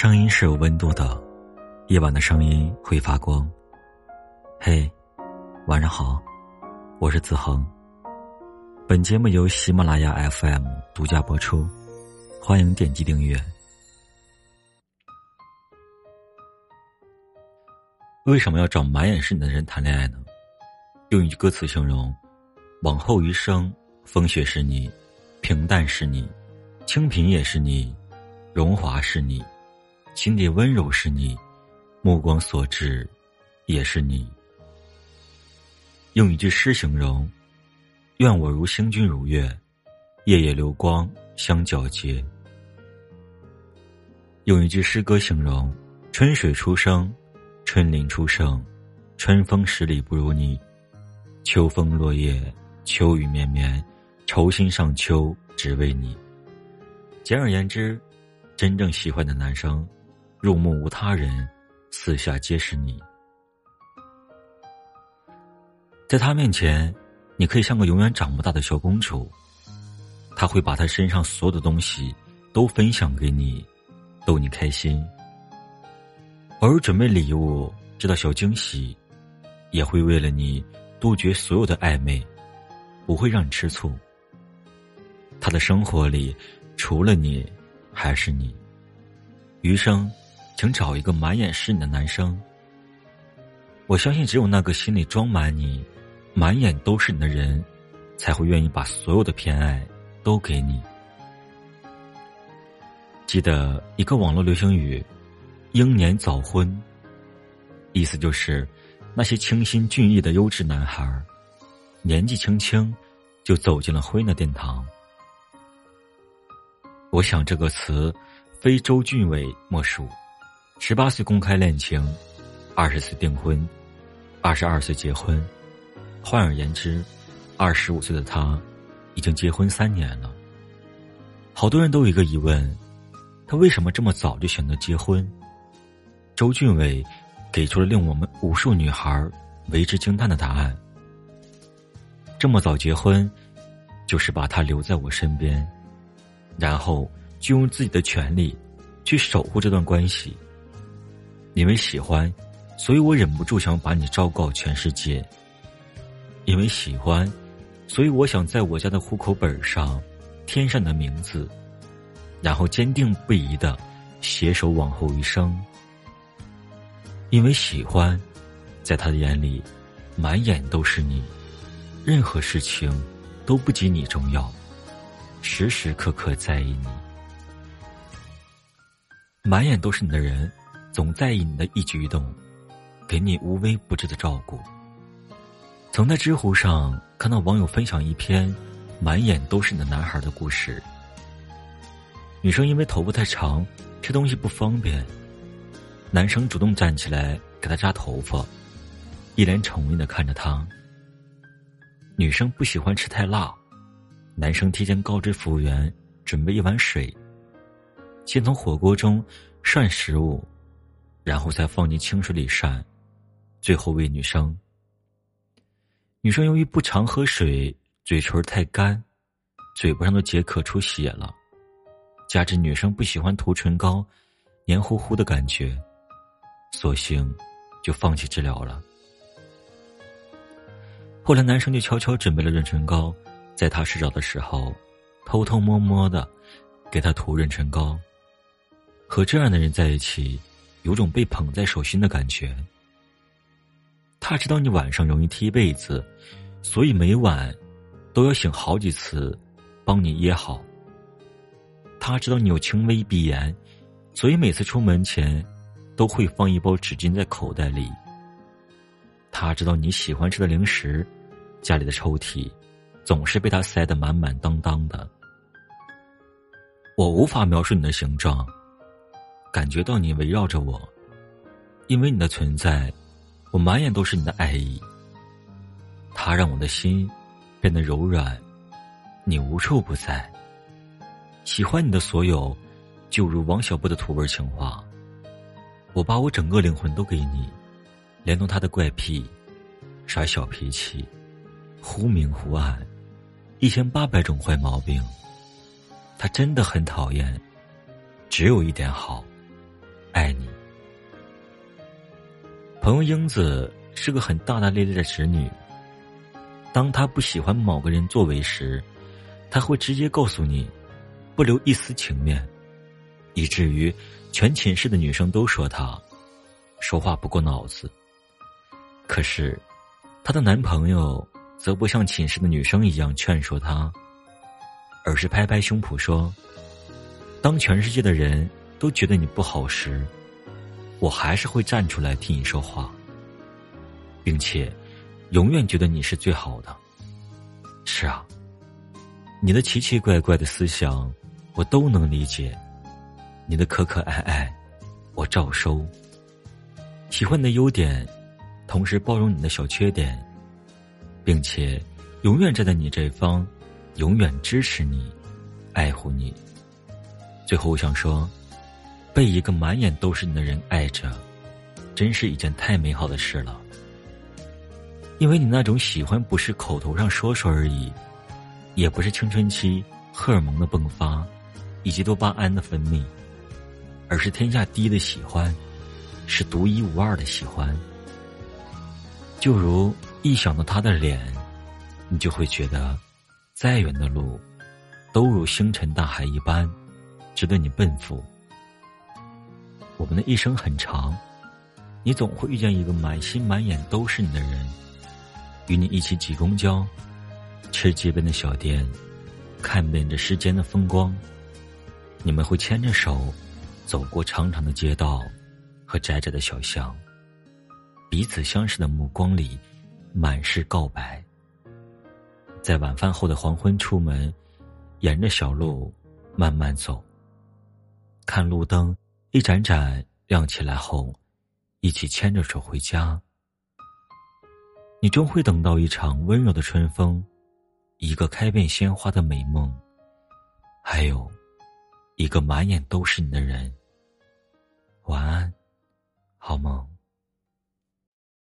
声音是有温度的，夜晚的声音会发光。嘿，晚上好，我是子恒。本节目由喜马拉雅 FM 独家播出，欢迎点击订阅。为什么要找满眼是你的人谈恋爱呢？用一句歌词形容：往后余生，风雪是你，平淡是你，清贫也是你，荣华是你。心底温柔是你，目光所至，也是你。用一句诗形容：愿我如星君如月，夜夜流光相皎洁。用一句诗歌形容：春水初生，春林初盛，春风十里不如你。秋风落叶，秋雨绵绵，愁心上秋，只为你。简而言之，真正喜欢的男生。入目无他人，四下皆是你。在他面前，你可以像个永远长不大的小公主。他会把他身上所有的东西都分享给你，逗你开心。偶尔准备礼物，制造小惊喜，也会为了你杜绝所有的暧昧，不会让你吃醋。他的生活里，除了你，还是你。余生。请找一个满眼是你的男生。我相信，只有那个心里装满你、满眼都是你的人，才会愿意把所有的偏爱都给你。记得一个网络流行语：“英年早婚”，意思就是那些清新俊逸的优质男孩，年纪轻轻就走进了婚姻的殿堂。我想这个词，非周俊伟莫属。十八岁公开恋情，二十岁订婚，二十二岁结婚。换而言之，二十五岁的他，已经结婚三年了。好多人都有一个疑问：他为什么这么早就选择结婚？周俊伟给出了令我们无数女孩为之惊叹的答案：这么早结婚，就是把他留在我身边，然后就用自己的权利去守护这段关系。因为喜欢，所以我忍不住想把你昭告全世界。因为喜欢，所以我想在我家的户口本上添上你的名字，然后坚定不移的携手往后余生。因为喜欢，在他的眼里，满眼都是你，任何事情都不及你重要，时时刻刻在意你，满眼都是你的人。总在意你的一举一动，给你无微不至的照顾。曾在知乎上看到网友分享一篇满眼都是你的男孩的故事。女生因为头发太长，吃东西不方便，男生主动站起来给她扎头发，一脸宠溺的看着她。女生不喜欢吃太辣，男生提前告知服务员准备一碗水，先从火锅中涮食物。然后再放进清水里涮，最后喂女生。女生由于不常喝水，嘴唇太干，嘴巴上的结壳出血了，加之女生不喜欢涂唇膏，黏糊糊的感觉，索性就放弃治疗了。后来男生就悄悄准备了润唇膏，在她睡着的时候，偷偷摸摸的给她涂润唇膏。和这样的人在一起。有种被捧在手心的感觉。他知道你晚上容易踢被子，所以每晚都要醒好几次，帮你掖好。他知道你有轻微鼻炎，所以每次出门前都会放一包纸巾在口袋里。他知道你喜欢吃的零食，家里的抽屉总是被他塞得满满当当的。我无法描述你的形状。感觉到你围绕着我，因为你的存在，我满眼都是你的爱意。它让我的心变得柔软，你无处不在。喜欢你的所有，就如王小波的土味情话。我把我整个灵魂都给你，连同他的怪癖，耍小脾气，忽明忽暗，一千八百种坏毛病。他真的很讨厌，只有一点好。爱你朋友英子是个很大大咧咧的直女。当她不喜欢某个人作为时，她会直接告诉你，不留一丝情面，以至于全寝室的女生都说她说话不过脑子。可是，她的男朋友则不像寝室的女生一样劝说她，而是拍拍胸脯说：“当全世界的人都觉得你不好时。”我还是会站出来替你说话，并且永远觉得你是最好的。是啊，你的奇奇怪怪的思想我都能理解，你的可可爱爱我照收。喜欢你的优点，同时包容你的小缺点，并且永远站在你这方，永远支持你，爱护你。最后，我想说。被一个满眼都是你的人爱着，真是一件太美好的事了。因为你那种喜欢不是口头上说说而已，也不是青春期荷尔蒙的迸发，以及多巴胺的分泌，而是天下第一的喜欢，是独一无二的喜欢。就如一想到他的脸，你就会觉得，再远的路，都如星辰大海一般，值得你奔赴。我们的一生很长，你总会遇见一个满心满眼都是你的人，与你一起挤公交，吃街边的小店，看遍这世间的风光。你们会牵着手，走过长长的街道和窄窄的小巷，彼此相视的目光里满是告白。在晚饭后的黄昏出门，沿着小路慢慢走，看路灯。一盏盏亮起来后，一起牵着手回家。你终会等到一场温柔的春风，一个开遍鲜花的美梦，还有一个满眼都是你的人。晚安，好梦。